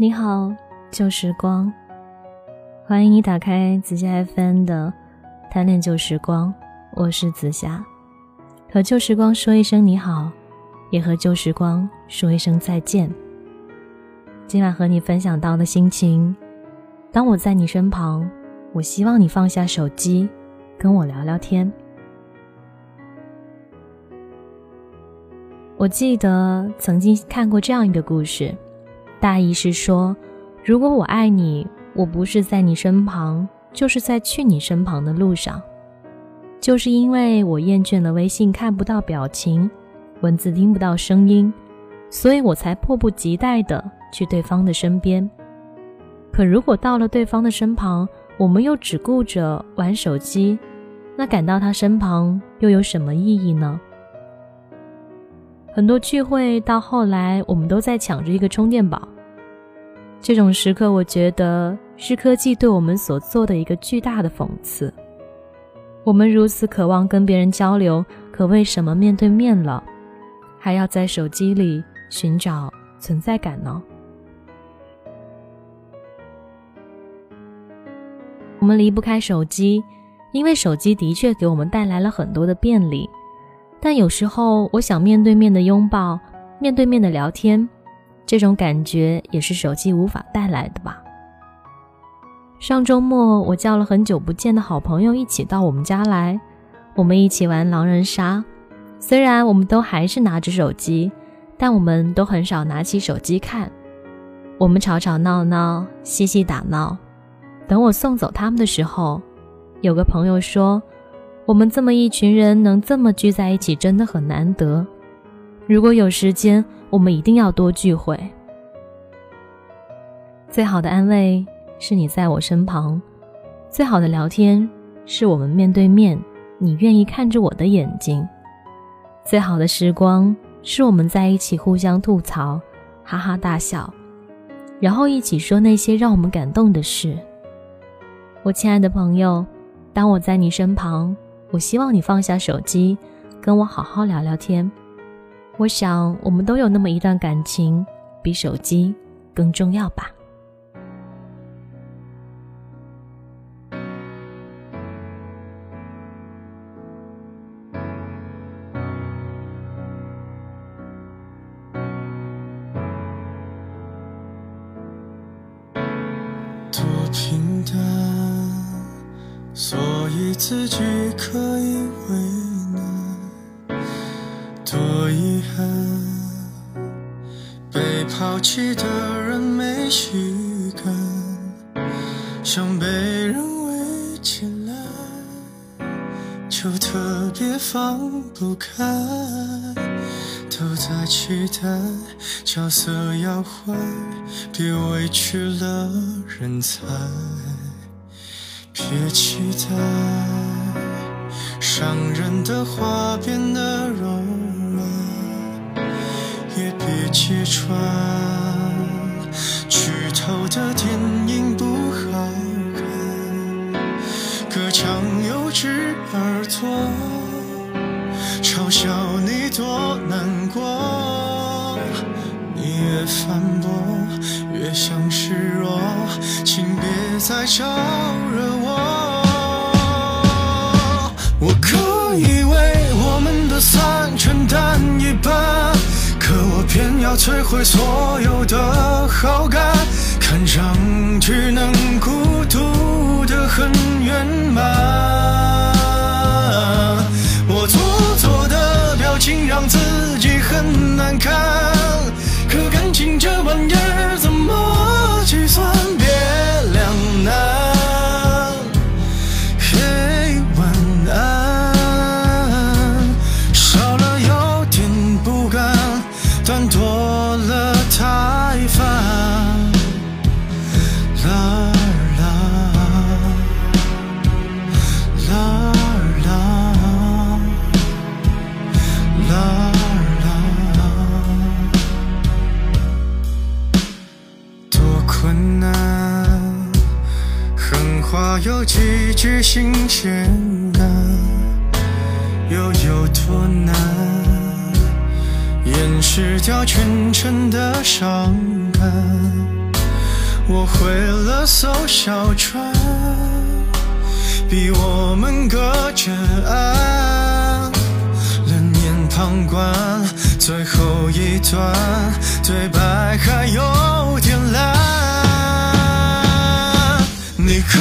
你好，旧时光，欢迎你打开紫霞 FM 的《贪恋旧时光》，我是紫霞，和旧时光说一声你好，也和旧时光说一声再见。今晚和你分享到的心情，当我在你身旁，我希望你放下手机，跟我聊聊天。我记得曾经看过这样一个故事。大意是说，如果我爱你，我不是在你身旁，就是在去你身旁的路上。就是因为我厌倦了微信看不到表情，文字听不到声音，所以我才迫不及待的去对方的身边。可如果到了对方的身旁，我们又只顾着玩手机，那赶到他身旁又有什么意义呢？很多聚会到后来，我们都在抢着一个充电宝。这种时刻，我觉得是科技对我们所做的一个巨大的讽刺。我们如此渴望跟别人交流，可为什么面对面了，还要在手机里寻找存在感呢？我们离不开手机，因为手机的确给我们带来了很多的便利。但有时候，我想面对面的拥抱，面对面的聊天，这种感觉也是手机无法带来的吧。上周末，我叫了很久不见的好朋友一起到我们家来，我们一起玩狼人杀。虽然我们都还是拿着手机，但我们都很少拿起手机看。我们吵吵闹闹，嬉戏打闹。等我送走他们的时候，有个朋友说。我们这么一群人能这么聚在一起，真的很难得。如果有时间，我们一定要多聚会。最好的安慰是你在我身旁，最好的聊天是我们面对面，你愿意看着我的眼睛。最好的时光是我们在一起互相吐槽，哈哈大笑，然后一起说那些让我们感动的事。我亲爱的朋友，当我在你身旁。我希望你放下手机，跟我好好聊聊天。我想，我们都有那么一段感情，比手机更重要吧。自己可以为难，多遗憾，被抛弃的人没习惯，想被人围起来，就特别放不开，都在期待角色要换，别委屈了人才。别期待伤人的话变得柔软，也别揭穿剧透的电影不好看。隔墙有只耳朵嘲笑你多难过，你越反驳越像示弱，请别再招以为我们的散承担一半，可我偏要摧毁所有的好感，看上去能孤独的很圆满。我做作的表情让自己很难看，有几句新鲜感，又有多难掩饰掉全城的伤感？我会了艘小船，逼我们隔着岸，冷眼旁观最后一段对白还有点烂。你可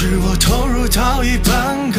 是我投入到一半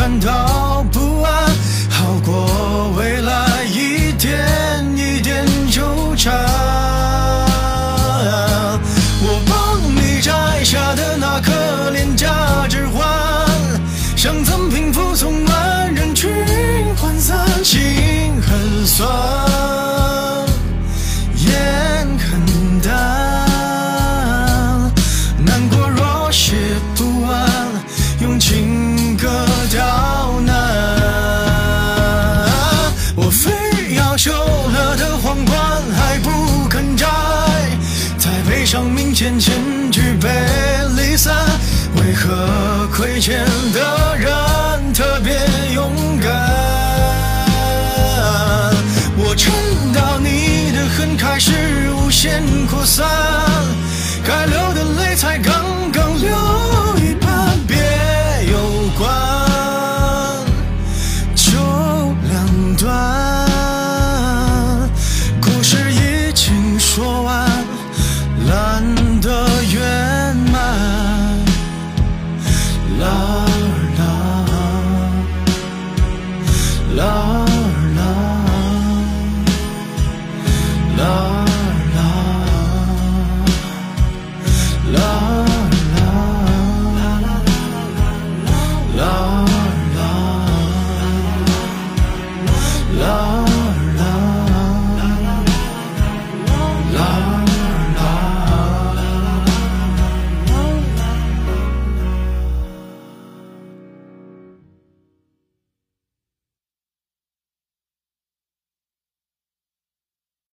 前的人特别勇敢？我撑到你的恨开始无限扩散，